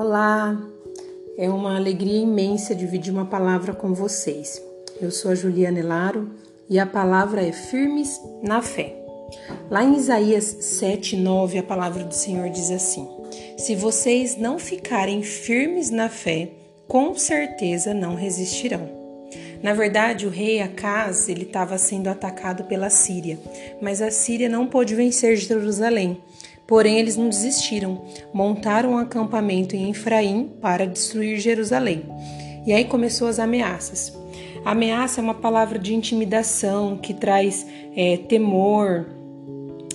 Olá, é uma alegria imensa dividir uma palavra com vocês. Eu sou a Juliana Elaro e a palavra é firmes na fé. Lá em Isaías 7, 9, a palavra do Senhor diz assim: Se vocês não ficarem firmes na fé, com certeza não resistirão. Na verdade, o rei Acaz ele estava sendo atacado pela Síria, mas a Síria não pôde vencer Jerusalém. Porém, eles não desistiram, montaram um acampamento em Efraim para destruir Jerusalém. E aí começou as ameaças. Ameaça é uma palavra de intimidação que traz é, temor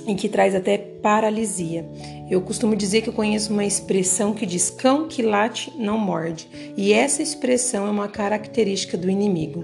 e que traz até paralisia. Eu costumo dizer que eu conheço uma expressão que diz cão que late não morde, e essa expressão é uma característica do inimigo.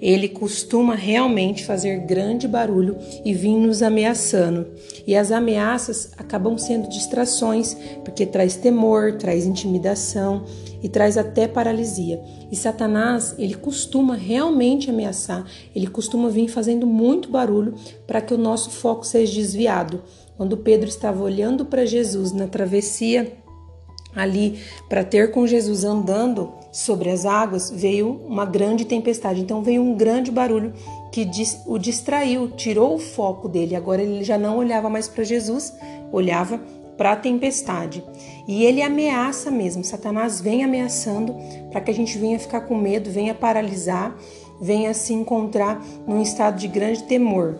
Ele costuma realmente fazer grande barulho e vir nos ameaçando. E as ameaças acabam sendo distrações, porque traz temor, traz intimidação e traz até paralisia. E Satanás, ele costuma realmente ameaçar, ele costuma vir fazendo muito barulho para que o nosso foco seja desviado. Quando Pedro estava olhando para Jesus na travessia ali para ter com Jesus andando sobre as águas, veio uma grande tempestade. Então veio um grande barulho que o distraiu, tirou o foco dele. Agora ele já não olhava mais para Jesus, olhava para a tempestade. E ele ameaça mesmo. Satanás vem ameaçando para que a gente venha ficar com medo, venha paralisar, venha se encontrar num estado de grande temor.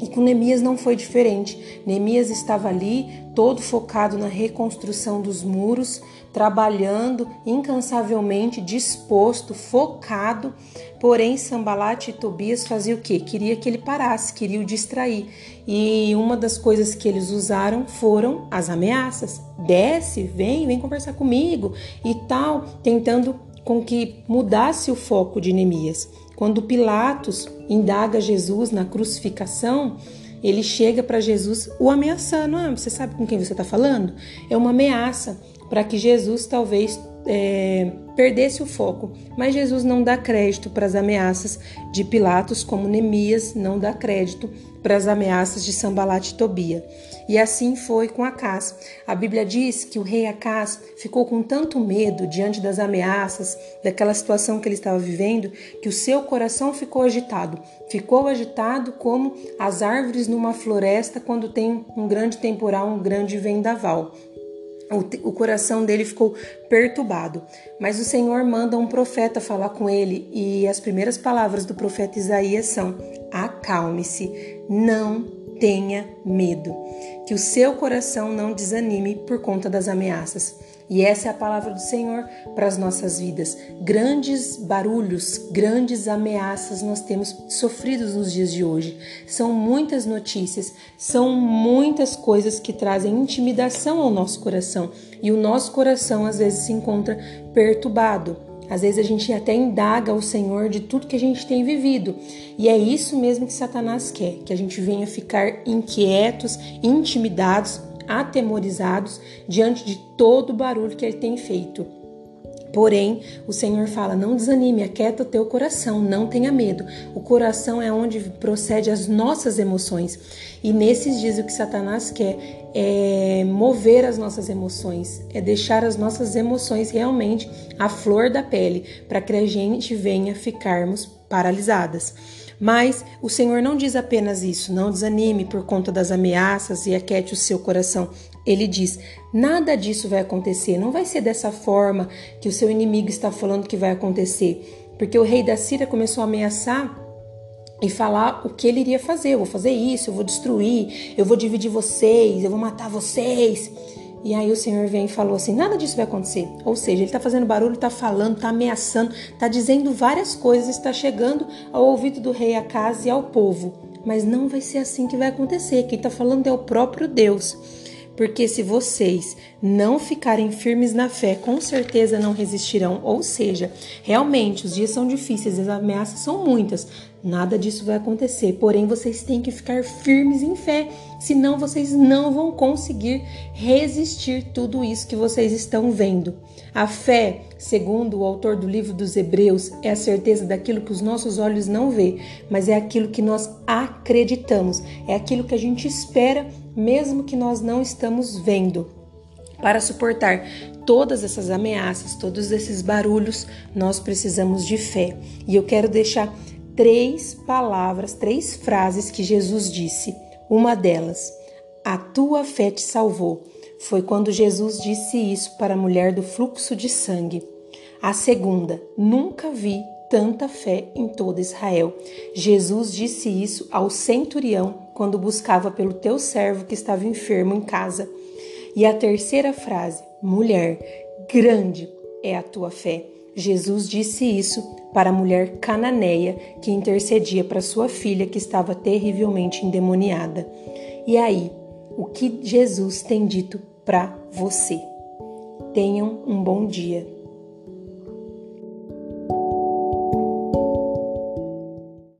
E com Neemias não foi diferente. Neemias estava ali, todo focado na reconstrução dos muros, trabalhando incansavelmente, disposto, focado. Porém, Sambalat e Tobias faziam o quê? Queria que ele parasse, queria o distrair. E uma das coisas que eles usaram foram as ameaças. Desce, vem, vem conversar comigo e tal, tentando com que mudasse o foco de Neemias. Quando Pilatos indaga Jesus na crucificação, ele chega para Jesus o ameaçando. Ah, você sabe com quem você está falando? É uma ameaça para que Jesus talvez é, perdesse o foco. Mas Jesus não dá crédito para as ameaças de Pilatos, como Neemias não dá crédito para as ameaças de Sambalat e Tobia. E assim foi com Acás. A Bíblia diz que o rei Acás ficou com tanto medo diante das ameaças, daquela situação que ele estava vivendo, que o seu coração ficou agitado. Ficou agitado como as árvores numa floresta quando tem um grande temporal, um grande vendaval. O, coração dele ficou perturbado, mas o Senhor manda um profeta falar com ele, e as primeiras palavras do profeta Isaías são: Acalme-se, não tenha medo, que o seu coração não desanime por conta das ameaças. E essa é a palavra do Senhor para as nossas vidas. Grandes barulhos, grandes ameaças nós temos sofridos nos dias de hoje. São muitas notícias, são muitas coisas que trazem intimidação ao nosso coração. E o nosso coração às vezes se encontra perturbado. Às vezes a gente até indaga o Senhor de tudo que a gente tem vivido. E é isso mesmo que Satanás quer, que a gente venha ficar inquietos, intimidados, atemorizados diante de todo o barulho que ele tem feito. Porém, o Senhor fala: não desanime, aquieta o teu coração, não tenha medo. O coração é onde procede as nossas emoções. E nesses dias o que Satanás quer é mover as nossas emoções, é deixar as nossas emoções realmente à flor da pele, para que a gente venha ficarmos paralisadas. Mas o Senhor não diz apenas isso, não desanime por conta das ameaças e aquete o seu coração. Ele diz: nada disso vai acontecer, não vai ser dessa forma que o seu inimigo está falando que vai acontecer. Porque o rei da Síria começou a ameaçar e falar o que ele iria fazer. Eu vou fazer isso, eu vou destruir, eu vou dividir vocês, eu vou matar vocês. E aí o Senhor vem e falou assim: nada disso vai acontecer. Ou seja, ele está fazendo barulho, está falando, está ameaçando, está dizendo várias coisas, está chegando ao ouvido do rei a casa e ao povo. Mas não vai ser assim que vai acontecer. Quem está falando é o próprio Deus. Porque se vocês não ficarem firmes na fé, com certeza não resistirão. Ou seja, realmente os dias são difíceis, as ameaças são muitas. Nada disso vai acontecer. Porém, vocês têm que ficar firmes em fé, senão vocês não vão conseguir resistir tudo isso que vocês estão vendo. A fé, segundo o autor do livro dos Hebreus, é a certeza daquilo que os nossos olhos não vê, mas é aquilo que nós acreditamos, é aquilo que a gente espera mesmo que nós não estamos vendo. Para suportar todas essas ameaças, todos esses barulhos, nós precisamos de fé. E eu quero deixar três palavras, três frases que Jesus disse. Uma delas, a tua fé te salvou. Foi quando Jesus disse isso para a mulher do fluxo de sangue. A segunda, nunca vi tanta fé em todo Israel. Jesus disse isso ao centurião quando buscava pelo teu servo que estava enfermo em casa. E a terceira frase, mulher, grande é a tua fé. Jesus disse isso para a mulher cananeia que intercedia para sua filha que estava terrivelmente endemoniada. E aí, o que Jesus tem dito para você? Tenham um bom dia.